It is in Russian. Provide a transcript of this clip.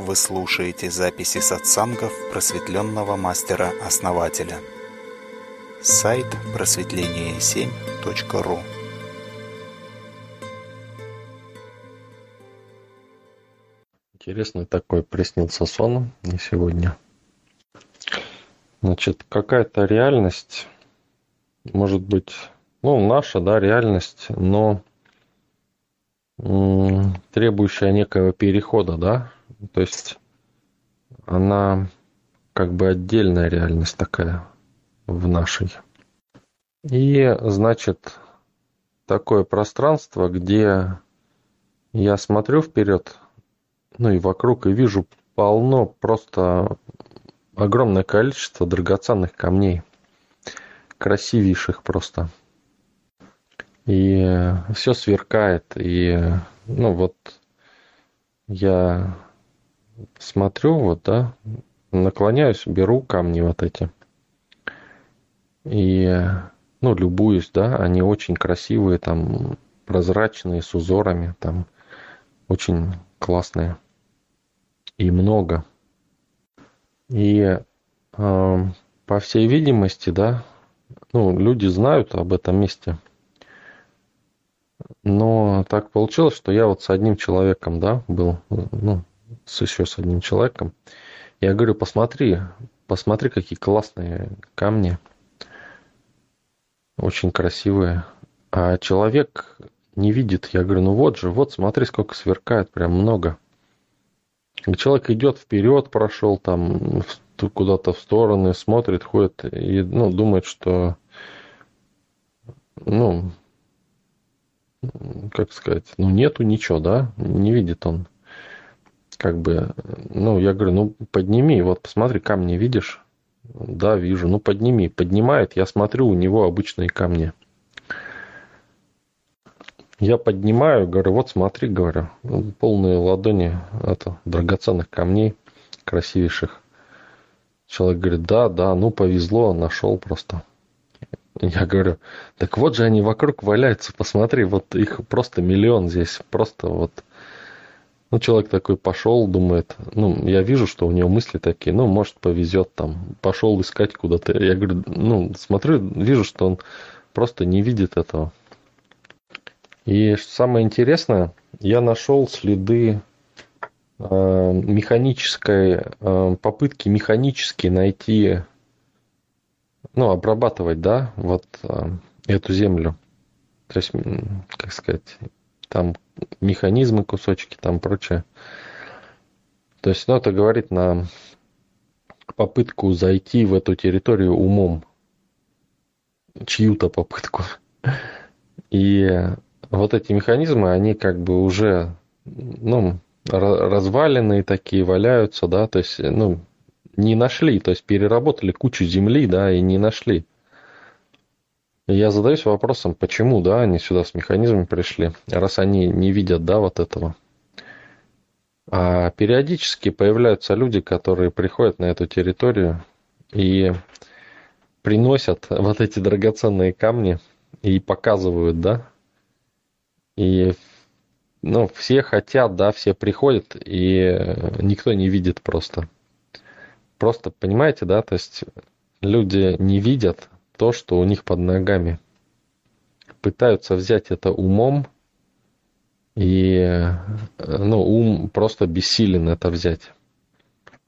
Вы слушаете записи сатсангов просветленного мастера-основателя. Сайт просветление7.ру Интересный такой приснился сон не сегодня. Значит, какая-то реальность, может быть, ну, наша, да, реальность, но требующая некого перехода, да, то есть она как бы отдельная реальность такая в нашей. И, значит, такое пространство, где я смотрю вперед, ну и вокруг, и вижу полно, просто огромное количество драгоценных камней, красивейших просто. И все сверкает, и, ну вот, я смотрю, вот, да, наклоняюсь, беру камни вот эти. И, ну, любуюсь, да, они очень красивые, там, прозрачные, с узорами, там, очень классные. И много. И э, по всей видимости, да, ну, люди знают об этом месте. Но так получилось, что я вот с одним человеком, да, был, ну, с еще с одним человеком. Я говорю, посмотри, посмотри, какие классные камни. Очень красивые. А человек не видит. Я говорю, ну вот же, вот смотри, сколько сверкает, прям много. И человек идет вперед, прошел там куда-то в стороны, смотрит, ходит и ну, думает, что ну, как сказать, ну нету ничего, да, не видит он как бы, ну, я говорю, ну, подними, вот посмотри, камни видишь? Да, вижу, ну, подними. Поднимает, я смотрю, у него обычные камни. Я поднимаю, говорю, вот смотри, говорю, полные ладони это, драгоценных камней, красивейших. Человек говорит, да, да, ну повезло, нашел просто. Я говорю, так вот же они вокруг валяются, посмотри, вот их просто миллион здесь, просто вот ну, человек такой пошел, думает, ну, я вижу, что у него мысли такие, ну, может, повезет там, пошел искать куда-то. Я говорю, ну, смотрю, вижу, что он просто не видит этого. И самое интересное, я нашел следы э, механической, э, попытки механически найти, ну, обрабатывать, да, вот э, эту землю. То есть, как сказать, там механизмы, кусочки, там прочее. То есть, ну, это говорит на попытку зайти в эту территорию умом. Чью-то попытку. И вот эти механизмы, они как бы уже, ну, разваленные такие, валяются, да, то есть, ну, не нашли, то есть переработали кучу земли, да, и не нашли. Я задаюсь вопросом, почему, да, они сюда с механизмами пришли, раз они не видят, да, вот этого. А периодически появляются люди, которые приходят на эту территорию и приносят вот эти драгоценные камни и показывают, да. И ну, все хотят, да, все приходят, и никто не видит просто. Просто, понимаете, да, то есть люди не видят, то, что у них под ногами. Пытаются взять это умом, и ну, ум просто бессилен это взять.